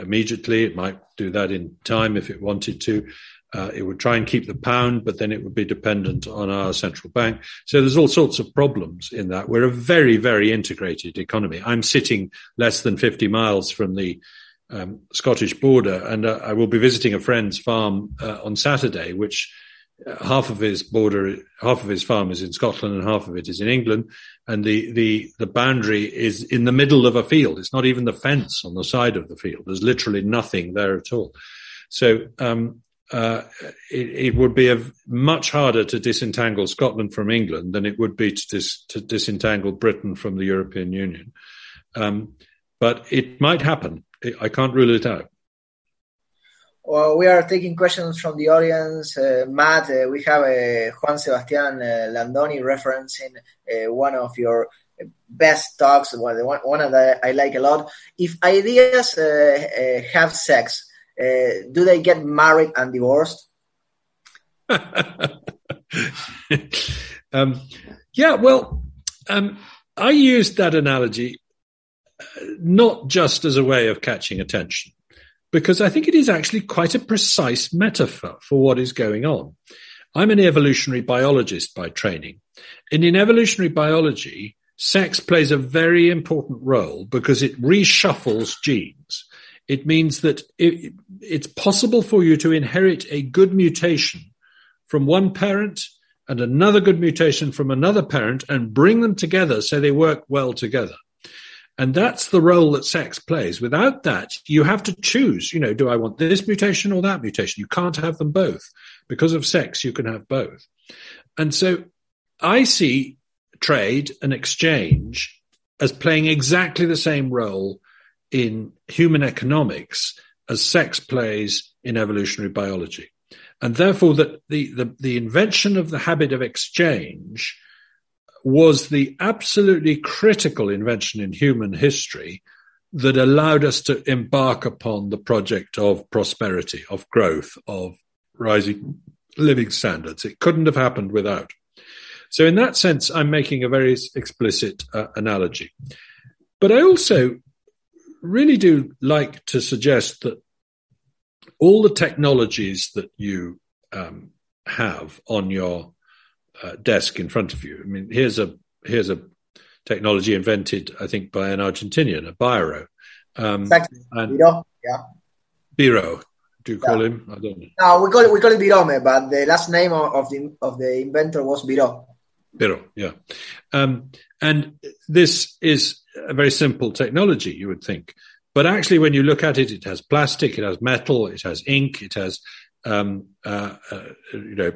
immediately. It might do that in time if it wanted to. Uh, it would try and keep the pound, but then it would be dependent on our central bank. So there's all sorts of problems in that. We're a very, very integrated economy. I'm sitting less than 50 miles from the um, Scottish border, and uh, I will be visiting a friend's farm uh, on Saturday, which half of his border, half of his farm is in Scotland and half of it is in England. And the, the, the boundary is in the middle of a field. It's not even the fence on the side of the field. There's literally nothing there at all. So, um, uh, it, it, would be a, much harder to disentangle Scotland from England than it would be to, dis, to disentangle Britain from the European Union. Um, but it might happen. I can't rule it out. Well, we are taking questions from the audience. Uh, Matt, uh, we have uh, Juan Sebastian uh, Landoni referencing uh, one of your best talks, one, one that I like a lot. If ideas uh, have sex, do they get married and divorced? <laughs> um, yeah, well, um, I used that analogy not just as a way of catching attention because I think it is actually quite a precise metaphor for what is going on. I'm an evolutionary biologist by training. And in evolutionary biology, sex plays a very important role because it reshuffles genes. It means that it, it's possible for you to inherit a good mutation from one parent and another good mutation from another parent and bring them together so they work well together. And that's the role that sex plays. Without that, you have to choose, you know, do I want this mutation or that mutation? You can't have them both. Because of sex, you can have both. And so I see trade and exchange as playing exactly the same role in human economics as sex plays in evolutionary biology. And therefore that the, the, the invention of the habit of exchange was the absolutely critical invention in human history that allowed us to embark upon the project of prosperity, of growth, of rising living standards. It couldn't have happened without. So, in that sense, I'm making a very explicit uh, analogy. But I also really do like to suggest that all the technologies that you um, have on your uh, desk in front of you. I mean, here's a here's a technology invented, I think, by an Argentinian, a Biro. Um, exactly. Biro, yeah. Biro. Do you call yeah. him? I don't know. No, we call it we call it Birome, but the last name of the of the inventor was Biro. Biro, yeah. Um, and this is a very simple technology, you would think. But actually, when you look at it, it has plastic, it has metal, it has ink, it has, um, uh, uh, you know,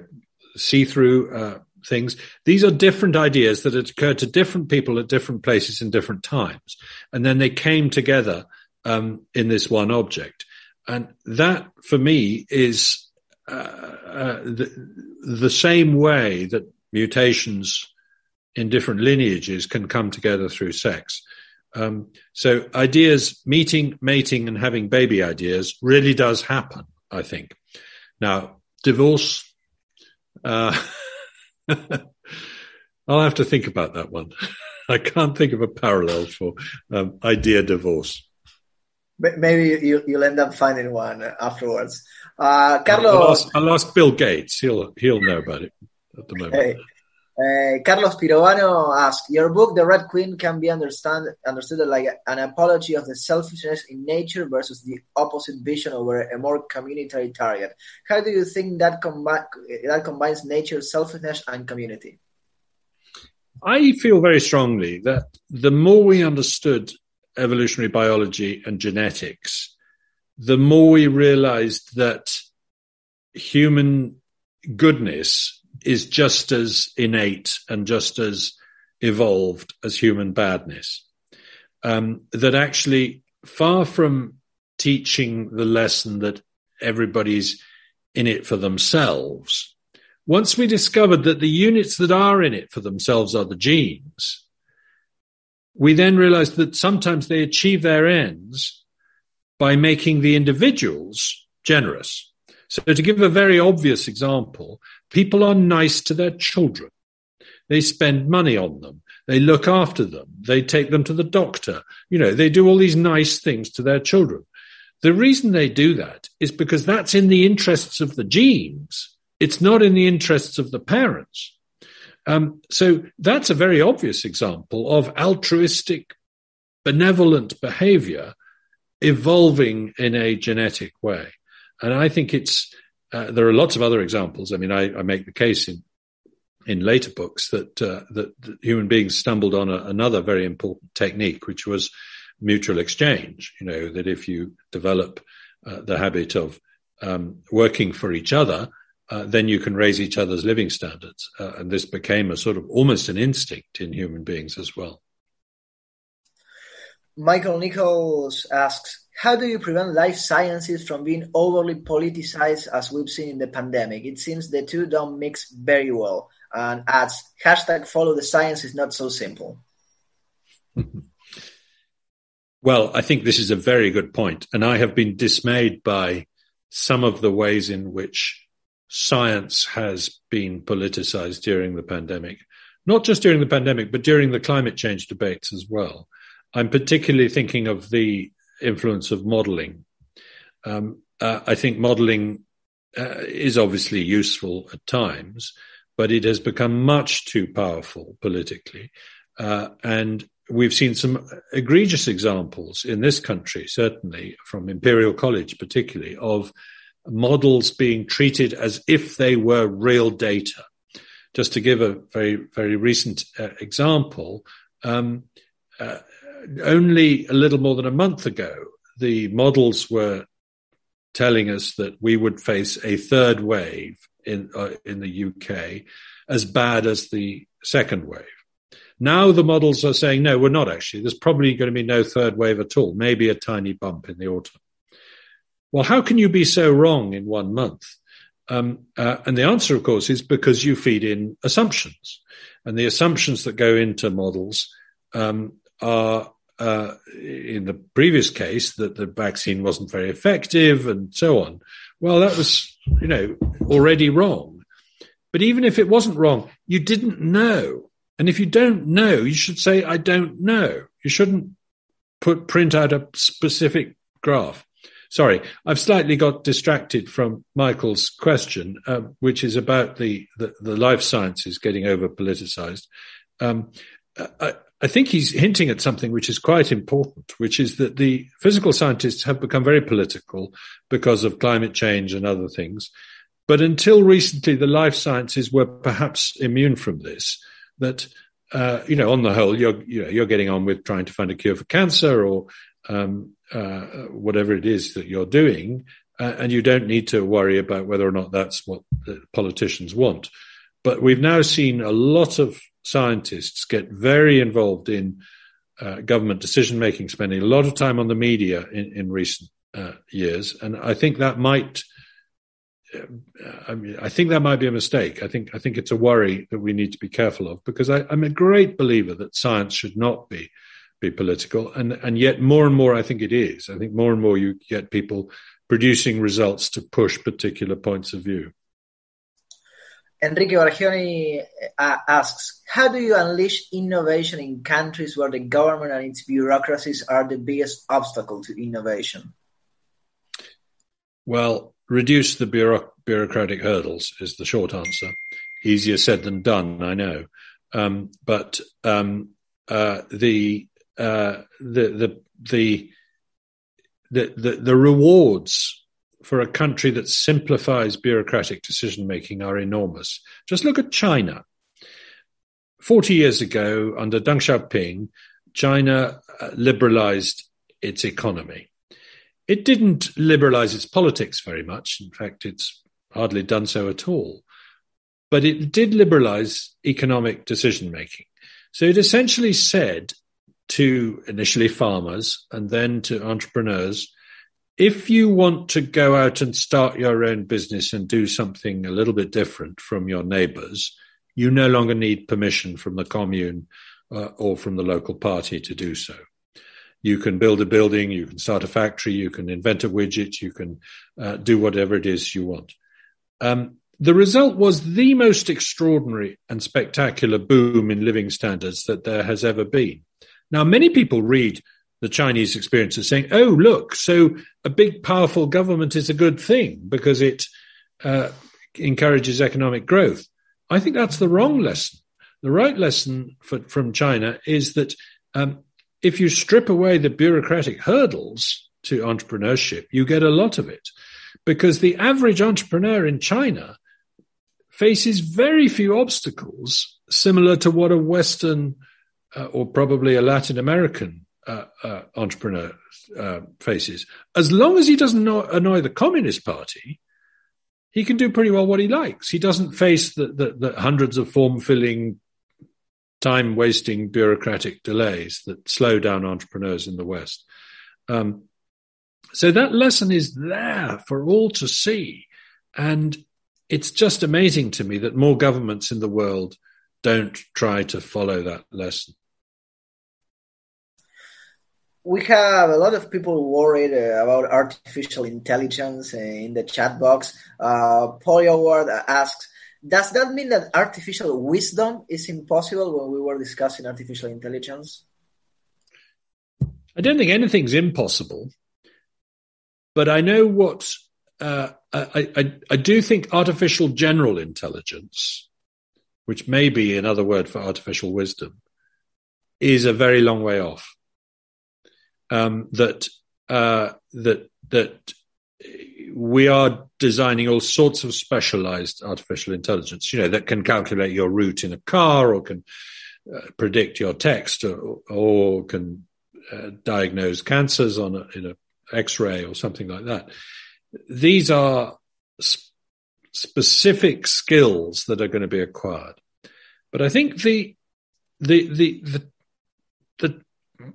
see-through uh, things. These are different ideas that had occurred to different people at different places in different times, and then they came together um, in this one object. And that, for me, is uh, uh, the, the same way that mutations in different lineages can come together through sex. Um, so ideas, meeting, mating, and having baby ideas really does happen. I think. Now, divorce. Uh, <laughs> <laughs> I'll have to think about that one. <laughs> I can't think of a parallel for um, idea divorce. Maybe you, will end up finding one afterwards. Uh, Carlos, I'll ask, I'll ask, Bill Gates. He'll he'll know about it at the moment. Hey. Uh, Carlos Pirovano asked, "Your book, The Red Queen, can be understand, understood like an apology of the selfishness in nature versus the opposite vision over a more communitary target. How do you think that, combi- that combines nature, selfishness, and community?" I feel very strongly that the more we understood evolutionary biology and genetics, the more we realized that human goodness is just as innate and just as evolved as human badness. Um, that actually, far from teaching the lesson that everybody's in it for themselves, once we discovered that the units that are in it for themselves are the genes, we then realized that sometimes they achieve their ends by making the individuals generous. So to give a very obvious example, people are nice to their children. They spend money on them. They look after them. They take them to the doctor. You know, they do all these nice things to their children. The reason they do that is because that's in the interests of the genes. It's not in the interests of the parents. Um, so that's a very obvious example of altruistic, benevolent behavior evolving in a genetic way. And I think it's, uh, there are lots of other examples. I mean, I, I make the case in, in later books that, uh, that, human beings stumbled on a, another very important technique, which was mutual exchange. You know, that if you develop uh, the habit of um, working for each other, uh, then you can raise each other's living standards. Uh, and this became a sort of almost an instinct in human beings as well. Michael Nichols asks, how do you prevent life sciences from being overly politicized as we've seen in the pandemic? It seems the two don't mix very well. And adds, hashtag follow the science is not so simple. <laughs> well, I think this is a very good point. And I have been dismayed by some of the ways in which science has been politicized during the pandemic. Not just during the pandemic, but during the climate change debates as well. I'm particularly thinking of the influence of modeling. Um, uh, I think modeling uh, is obviously useful at times, but it has become much too powerful politically. Uh, and we've seen some egregious examples in this country, certainly from Imperial College, particularly, of models being treated as if they were real data. Just to give a very, very recent uh, example, um, uh, only a little more than a month ago, the models were telling us that we would face a third wave in uh, in the UK as bad as the second wave. Now the models are saying no, we're not actually. There's probably going to be no third wave at all. Maybe a tiny bump in the autumn. Well, how can you be so wrong in one month? Um, uh, and the answer, of course, is because you feed in assumptions, and the assumptions that go into models um, are uh, in the previous case that the vaccine wasn't very effective and so on. Well, that was, you know, already wrong. But even if it wasn't wrong, you didn't know. And if you don't know, you should say, I don't know. You shouldn't put print out a specific graph. Sorry, I've slightly got distracted from Michael's question, uh, which is about the, the, the life sciences getting over politicized. Um, I think he's hinting at something which is quite important, which is that the physical scientists have become very political because of climate change and other things. But until recently, the life sciences were perhaps immune from this. That uh, you know, on the whole, you're you know you're getting on with trying to find a cure for cancer or um, uh, whatever it is that you're doing, uh, and you don't need to worry about whether or not that's what politicians want. But we've now seen a lot of scientists get very involved in uh, government decision making, spending a lot of time on the media in, in recent uh, years, and I think that might. I mean, I think that might be a mistake. I think I think it's a worry that we need to be careful of because I, I'm a great believer that science should not be be political, and and yet more and more I think it is. I think more and more you get people producing results to push particular points of view. Enrique Bargioni uh, asks, how do you unleash innovation in countries where the government and its bureaucracies are the biggest obstacle to innovation? Well, reduce the bureauc- bureaucratic hurdles is the short answer. Easier said than done, I know. Um, but um, uh, the, uh, the, the, the, the, the, the rewards for a country that simplifies bureaucratic decision making are enormous. Just look at China. 40 years ago, under Deng Xiaoping, China uh, liberalized its economy. It didn't liberalize its politics very much. In fact, it's hardly done so at all. But it did liberalize economic decision making. So it essentially said to initially farmers and then to entrepreneurs, if you want to go out and start your own business and do something a little bit different from your neighbors, you no longer need permission from the commune uh, or from the local party to do so. You can build a building, you can start a factory, you can invent a widget, you can uh, do whatever it is you want. Um, the result was the most extraordinary and spectacular boom in living standards that there has ever been. Now, many people read the Chinese experience of saying, oh, look, so a big, powerful government is a good thing because it uh, encourages economic growth. I think that's the wrong lesson. The right lesson for, from China is that um, if you strip away the bureaucratic hurdles to entrepreneurship, you get a lot of it. Because the average entrepreneur in China faces very few obstacles similar to what a Western uh, or probably a Latin American uh, uh, entrepreneur uh, faces. As long as he doesn't annoy the Communist Party, he can do pretty well what he likes. He doesn't face the, the, the hundreds of form filling, time wasting bureaucratic delays that slow down entrepreneurs in the West. Um, so that lesson is there for all to see. And it's just amazing to me that more governments in the world don't try to follow that lesson we have a lot of people worried uh, about artificial intelligence in the chat box. Uh, Award asks, does that mean that artificial wisdom is impossible when we were discussing artificial intelligence? I don't think anything's impossible, but I know what uh, I, I, I do think artificial general intelligence, which may be another word for artificial wisdom, is a very long way off um, that uh, that that we are designing all sorts of specialized artificial intelligence, you know, that can calculate your route in a car or can uh, predict your text or, or can uh, diagnose cancers on a, in an X-ray or something like that. These are sp- specific skills that are going to be acquired. But I think the the the the, the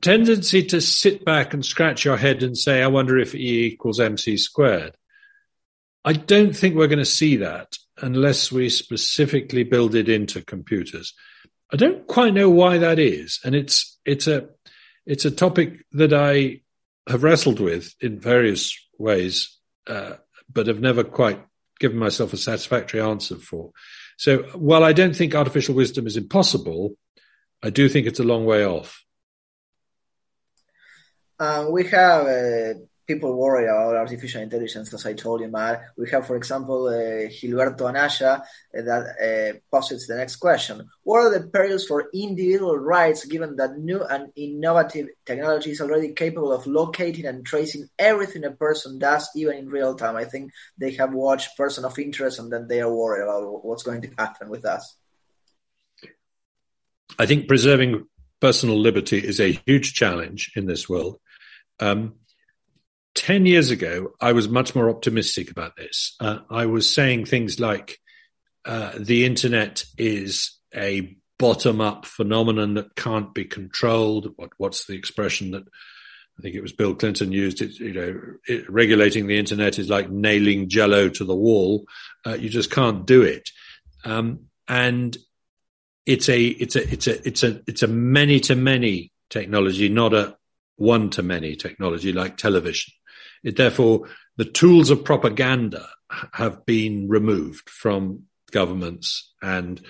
tendency to sit back and scratch your head and say, I wonder if E equals MC squared. I don't think we're going to see that unless we specifically build it into computers. I don't quite know why that is. And it's, it's a, it's a topic that I have wrestled with in various ways, uh, but have never quite given myself a satisfactory answer for. So while I don't think artificial wisdom is impossible, I do think it's a long way off. Um, we have uh, people worry about artificial intelligence, as I told you, Matt. We have, for example, uh, Gilberto Anaya uh, that uh, posits the next question. What are the perils for individual rights given that new and innovative technology is already capable of locating and tracing everything a person does, even in real time? I think they have watched Person of Interest and then they are worried about what's going to happen with us. I think preserving personal liberty is a huge challenge in this world. Um, 10 years ago, I was much more optimistic about this. Uh, I was saying things like uh, the internet is a bottom up phenomenon that can't be controlled. What, what's the expression that I think it was Bill Clinton used? It, you know, it, regulating the internet is like nailing jello to the wall. Uh, you just can't do it. Um, and it's a, it's a, it's a, it's a, it's a many to many technology, not a one to many technology like television. It, therefore, the tools of propaganda have been removed from governments and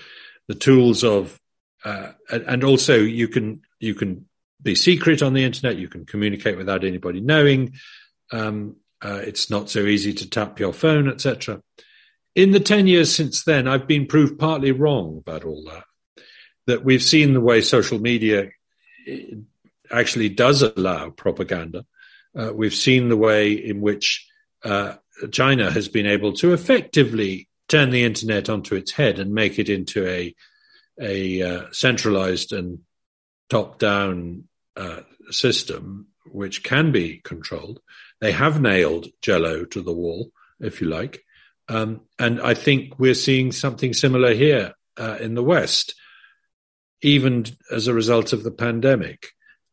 the tools of uh, and also you can you can be secret on the internet you can communicate without anybody knowing um, uh, it's not so easy to tap your phone etc in the 10 years since then i've been proved partly wrong about all that that we've seen the way social media actually does allow propaganda. Uh, we've seen the way in which uh, China has been able to effectively turn the internet onto its head and make it into a a uh, centralized and top down uh, system which can be controlled. They have nailed Jello to the wall, if you like, um, and I think we're seeing something similar here uh, in the West, even as a result of the pandemic,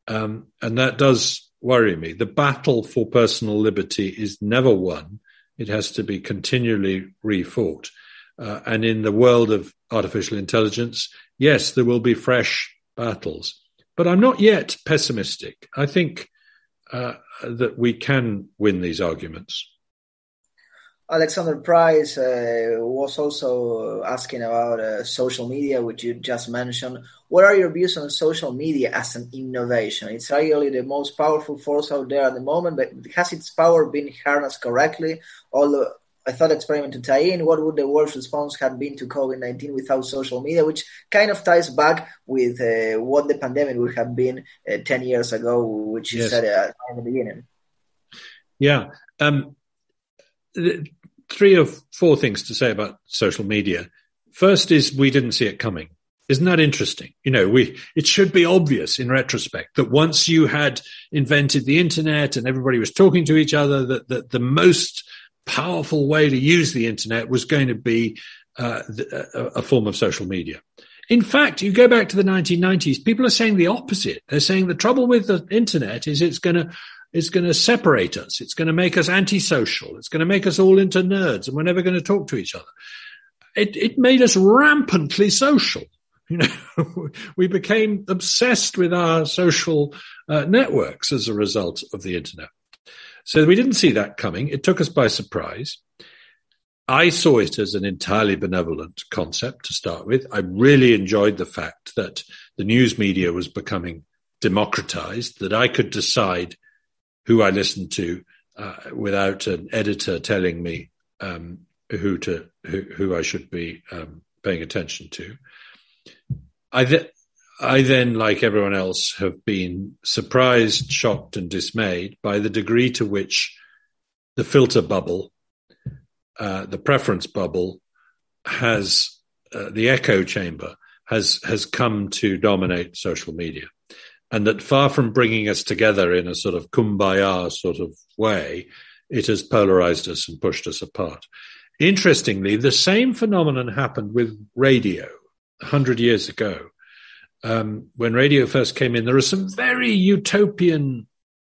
um, and that does worry me. The battle for personal liberty is never won. It has to be continually refought. Uh, and in the world of artificial intelligence, yes, there will be fresh battles. But I'm not yet pessimistic. I think uh, that we can win these arguments. Alexander Price uh, was also asking about uh, social media, which you just mentioned. What are your views on social media as an innovation? It's really the most powerful force out there at the moment, but has its power been harnessed correctly? Although I thought experiment to tie in, what would the world's response have been to COVID-19 without social media, which kind of ties back with uh, what the pandemic would have been uh, 10 years ago, which you yes. said uh, at the beginning. Yeah. Um, three or four things to say about social media. First is we didn't see it coming. Isn't that interesting? You know, we, it should be obvious in retrospect that once you had invented the internet and everybody was talking to each other, that, that the most powerful way to use the internet was going to be uh, a form of social media. In fact, you go back to the 1990s, people are saying the opposite. They're saying the trouble with the internet is it's going to it's going to separate us. It's going to make us antisocial. It's going to make us all into nerds and we're never going to talk to each other. It, it made us rampantly social. You know, <laughs> we became obsessed with our social uh, networks as a result of the internet. So we didn't see that coming. It took us by surprise. I saw it as an entirely benevolent concept to start with. I really enjoyed the fact that the news media was becoming democratized, that I could decide who I listened to uh, without an editor telling me um, who to who, who, I should be um, paying attention to. I th- I then, like everyone else, have been surprised, shocked, and dismayed by the degree to which the filter bubble, uh, the preference bubble, has uh, the echo chamber has has come to dominate social media and that far from bringing us together in a sort of kumbaya sort of way, it has polarized us and pushed us apart. Interestingly, the same phenomenon happened with radio 100 years ago. Um, when radio first came in, there were some very utopian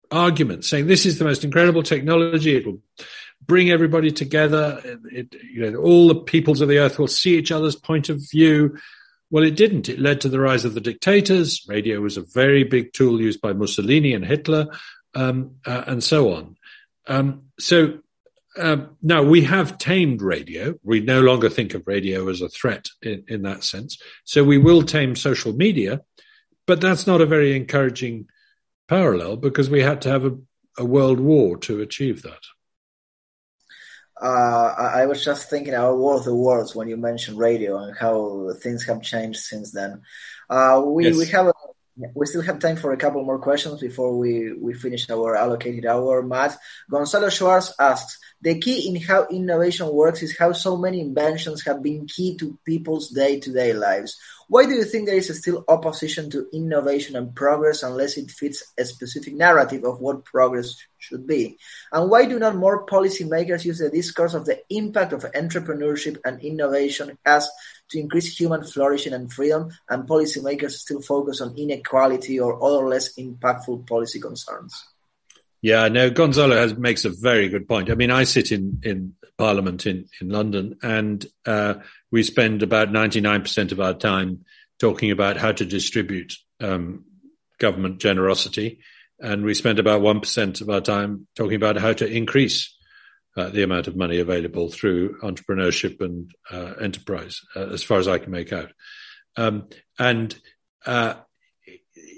arguments saying this is the most incredible technology. It will bring everybody together. It, you know, all the peoples of the earth will see each other's point of view. Well, it didn't. It led to the rise of the dictators. Radio was a very big tool used by Mussolini and Hitler, um, uh, and so on. Um, so uh, now we have tamed radio. We no longer think of radio as a threat in, in that sense. So we will tame social media, but that's not a very encouraging parallel because we had to have a, a world war to achieve that. Uh, I was just thinking about War of the Worlds when you mentioned radio and how things have changed since then. Uh, we yes. we have a, we still have time for a couple more questions before we, we finish our allocated hour. Matt Gonzalo Schwartz asks, the key in how innovation works is how so many inventions have been key to people's day-to-day lives. Why do you think there is still opposition to innovation and progress unless it fits a specific narrative of what progress should be? And why do not more policymakers use the discourse of the impact of entrepreneurship and innovation has to increase human flourishing and freedom, and policymakers still focus on inequality or other less impactful policy concerns? Yeah, no, Gonzalo has, makes a very good point. I mean, I sit in, in Parliament in, in London, and uh, we spend about 99% of our time talking about how to distribute um, government generosity. And we spend about 1% of our time talking about how to increase uh, the amount of money available through entrepreneurship and uh, enterprise, uh, as far as I can make out. Um, and uh,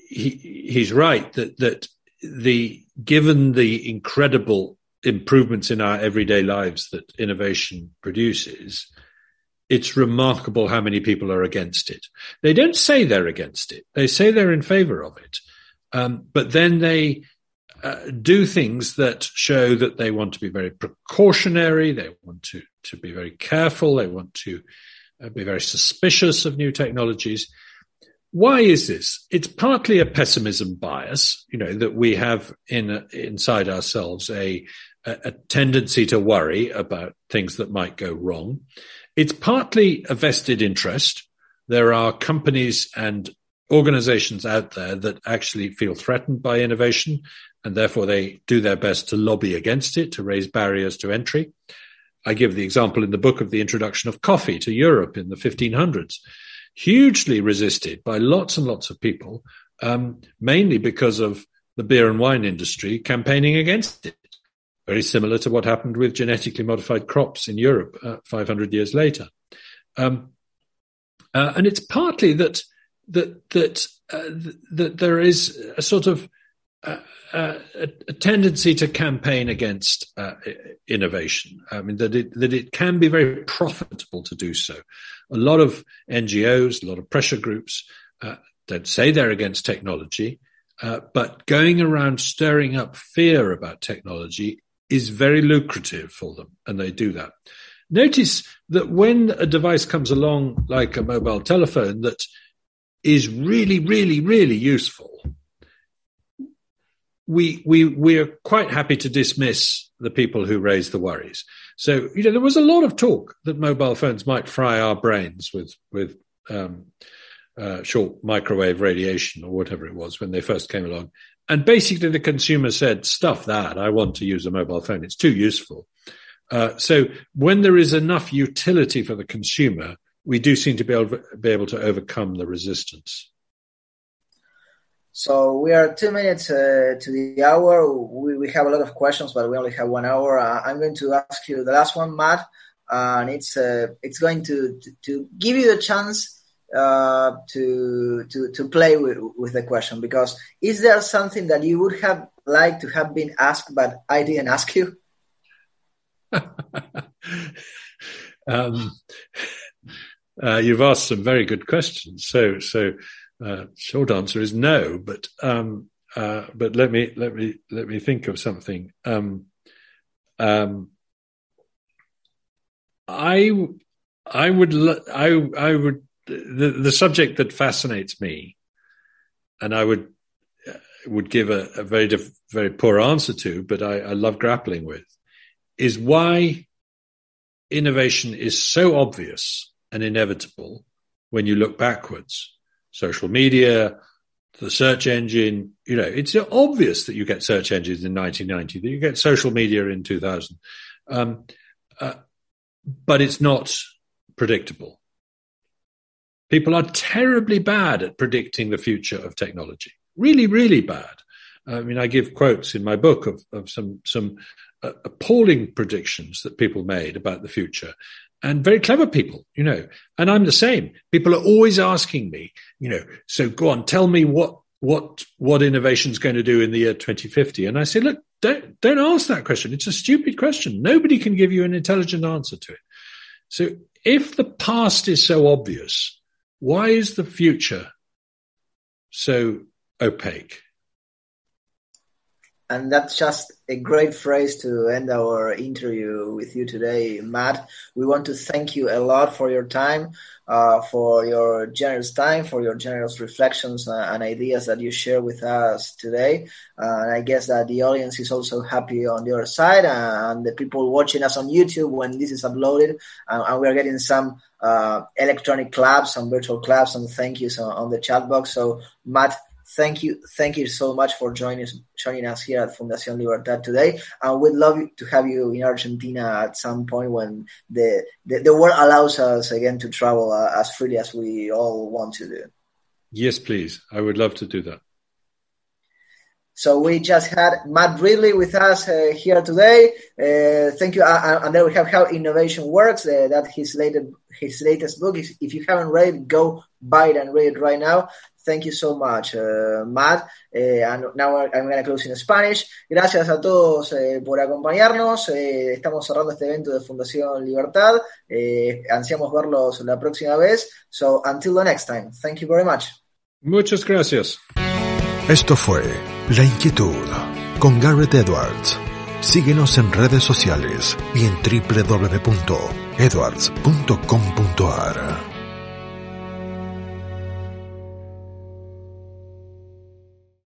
he, he's right that, that the, given the incredible improvements in our everyday lives that innovation produces, it's remarkable how many people are against it. They don't say they're against it. They say they're in favor of it. Um, but then they uh, do things that show that they want to be very precautionary. They want to, to be very careful. They want to uh, be very suspicious of new technologies. Why is this? It's partly a pessimism bias, you know, that we have in inside ourselves a, a tendency to worry about things that might go wrong. It's partly a vested interest. There are companies and organizations out there that actually feel threatened by innovation and therefore they do their best to lobby against it, to raise barriers to entry. I give the example in the book of the introduction of coffee to Europe in the 1500s, hugely resisted by lots and lots of people, um, mainly because of the beer and wine industry campaigning against it very similar to what happened with genetically modified crops in Europe uh, 500 years later. Um, uh, and it's partly that that that uh, that there is a sort of uh, uh, a, a, tendency to campaign against uh, innovation. I mean that it that it can be very profitable to do so. A lot of NGOs, a lot of pressure groups that say they're against technology, uh, but going around stirring up fear about technology is very lucrative for them, and they do that. Notice that when a device comes along, like a mobile telephone, that is really, really, really useful, we we we're quite happy to dismiss the people who raise the worries. So you know there was a lot of talk that mobile phones might fry our brains with with um, uh, short microwave radiation or whatever it was when they first came along. And basically, the consumer said, stuff that. I want to use a mobile phone. It's too useful. Uh, so when there is enough utility for the consumer, we do seem to be able, be able to overcome the resistance. So we are two minutes uh, to the hour. We, we have a lot of questions, but we only have one hour. Uh, I'm going to ask you the last one, Matt, and it's uh, it's going to, to, to give you the chance uh, to to to play with, with the question because is there something that you would have liked to have been asked but I didn't ask you? <laughs> um, uh, you've asked some very good questions. So so uh, short answer is no, but um, uh, but let me let me let me think of something. Um, um, I I would I I would the the subject that fascinates me, and I would would give a, a very diff, very poor answer to, but I, I love grappling with, is why innovation is so obvious and inevitable when you look backwards. Social media, the search engine, you know, it's obvious that you get search engines in 1990, that you get social media in 2000. Um, uh, but it's not predictable. People are terribly bad at predicting the future of technology. Really, really bad. I mean, I give quotes in my book of, of some, some uh, appalling predictions that people made about the future and very clever people, you know, and I'm the same. People are always asking me, you know, so go on, tell me what, what what innovation is going to do in the year 2050 and i say look don't don't ask that question. It's a stupid question. Nobody can give you an intelligent answer to it. So if the past is so obvious why is the future so opaque and that's just a great phrase to end our interview with you today, Matt. We want to thank you a lot for your time, uh, for your generous time, for your generous reflections uh, and ideas that you share with us today. Uh, and I guess that the audience is also happy on the other side, and the people watching us on YouTube when this is uploaded, uh, and we are getting some uh, electronic claps, some virtual claps, and thank yous on, on the chat box. So, Matt thank you, thank you so much for joining us, joining us here at Fundación Libertad today. And we'd love to have you in Argentina at some point when the the, the world allows us again to travel uh, as freely as we all want to do. Yes, please. I would love to do that. So we just had Matt Ridley with us uh, here today. Uh, thank you. Uh, and then we have how innovation works. Uh, that his latest his latest book. If you haven't read it, go buy it and read it right now. Thank you so much, uh, Matt. Uh, and now I'm going to close in Spanish. Gracias a todos eh, por acompañarnos. Eh, estamos cerrando este evento de Fundación Libertad. Eh, ansiamos verlos la próxima vez. So, until the next time. Thank you very much. Muchas gracias. Esto fue La Inquietud con Garrett Edwards. Síguenos en redes sociales y en www.edwards.com.ar.